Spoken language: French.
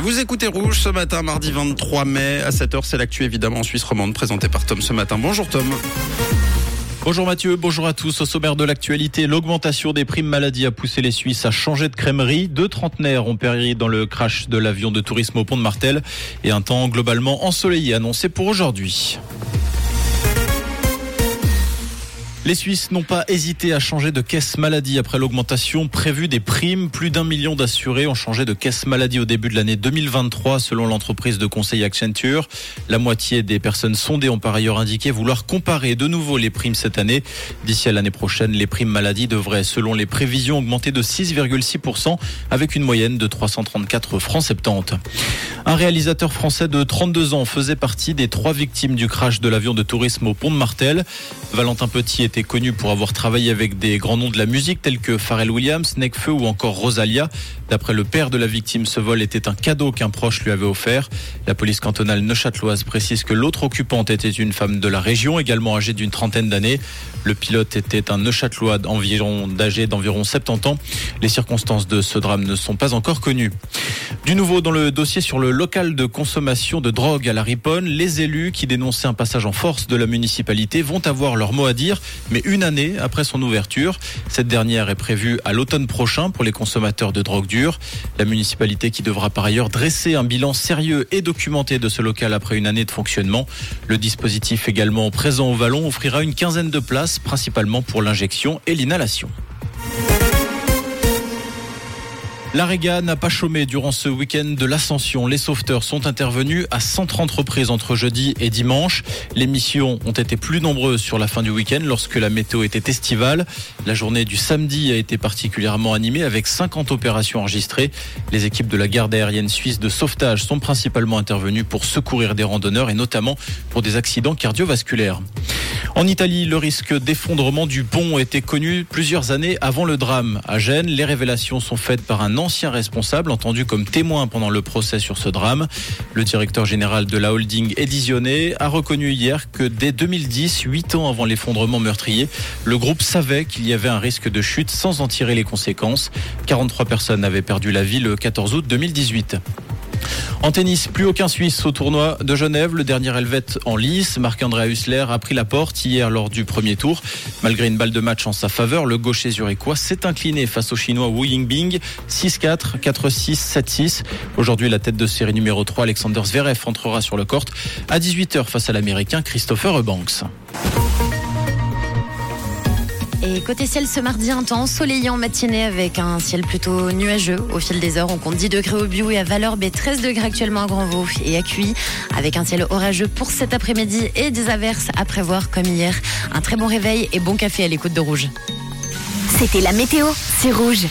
Vous écoutez Rouge ce matin, mardi 23 mai. À 7h, c'est l'actu évidemment en Suisse romande, présenté par Tom ce matin. Bonjour Tom. Bonjour Mathieu, bonjour à tous. Au sommaire de l'actualité, l'augmentation des primes maladie a poussé les Suisses à changer de crèmerie. Deux trentenaires ont péri dans le crash de l'avion de tourisme au pont de Martel et un temps globalement ensoleillé annoncé pour aujourd'hui. Les Suisses n'ont pas hésité à changer de caisse maladie après l'augmentation prévue des primes. Plus d'un million d'assurés ont changé de caisse maladie au début de l'année 2023 selon l'entreprise de conseil Accenture. La moitié des personnes sondées ont par ailleurs indiqué vouloir comparer de nouveau les primes cette année. D'ici à l'année prochaine, les primes maladie devraient selon les prévisions augmenter de 6,6% avec une moyenne de 334 francs 70. Un réalisateur français de 32 ans faisait partie des trois victimes du crash de l'avion de tourisme au pont de Martel. Valentin Petit était connu pour avoir travaillé avec des grands noms de la musique tels que Pharrell Williams, Nekfeu ou encore Rosalia. D'après le père de la victime, ce vol était un cadeau qu'un proche lui avait offert. La police cantonale neuchâteloise précise que l'autre occupante était une femme de la région, également âgée d'une trentaine d'années. Le pilote était un neuchâtelois d'environ, d'âgé d'environ 70 ans. Les circonstances de ce drame ne sont pas encore connues. Du nouveau dans le dossier sur le local de consommation de drogue à la Riponne, les élus qui dénonçaient un passage en force de la municipalité vont avoir leur mot à dire, mais une année après son ouverture. Cette dernière est prévue à l'automne prochain pour les consommateurs de drogue dure. La municipalité qui devra par ailleurs dresser un bilan sérieux et documenté de ce local après une année de fonctionnement. Le dispositif également présent au Vallon offrira une quinzaine de places, principalement pour l'injection et l'inhalation. La Réga n'a pas chômé durant ce week-end de l'ascension. Les sauveteurs sont intervenus à 130 reprises entre jeudi et dimanche. Les missions ont été plus nombreuses sur la fin du week-end lorsque la météo était estivale. La journée du samedi a été particulièrement animée avec 50 opérations enregistrées. Les équipes de la garde aérienne suisse de sauvetage sont principalement intervenues pour secourir des randonneurs et notamment pour des accidents cardiovasculaires. En Italie, le risque d'effondrement du pont était connu plusieurs années avant le drame. À Gênes, les révélations sont faites par un ancien responsable entendu comme témoin pendant le procès sur ce drame. Le directeur général de la holding Edizione a reconnu hier que dès 2010, huit ans avant l'effondrement meurtrier, le groupe savait qu'il y avait un risque de chute sans en tirer les conséquences. 43 personnes avaient perdu la vie le 14 août 2018. En tennis, plus aucun Suisse au tournoi de Genève. Le dernier Helvète en lice, Marc-André Hussler, a pris la porte hier lors du premier tour. Malgré une balle de match en sa faveur, le gaucher zurichois s'est incliné face au chinois Wu Yingbing. 6-4, 4-6, 7-6. Aujourd'hui, la tête de série numéro 3, Alexander Zverev, entrera sur le court à 18h face à l'américain Christopher Eubanks. Et côté ciel ce mardi, un temps matinée avec un ciel plutôt nuageux. Au fil des heures, on compte 10 degrés au Biou et à Valorbe et 13 degrés actuellement à Grandvaux et à Cuy. Avec un ciel orageux pour cet après-midi et des averses à prévoir comme hier. Un très bon réveil et bon café à l'écoute de Rouge. C'était la météo, c'est Rouge.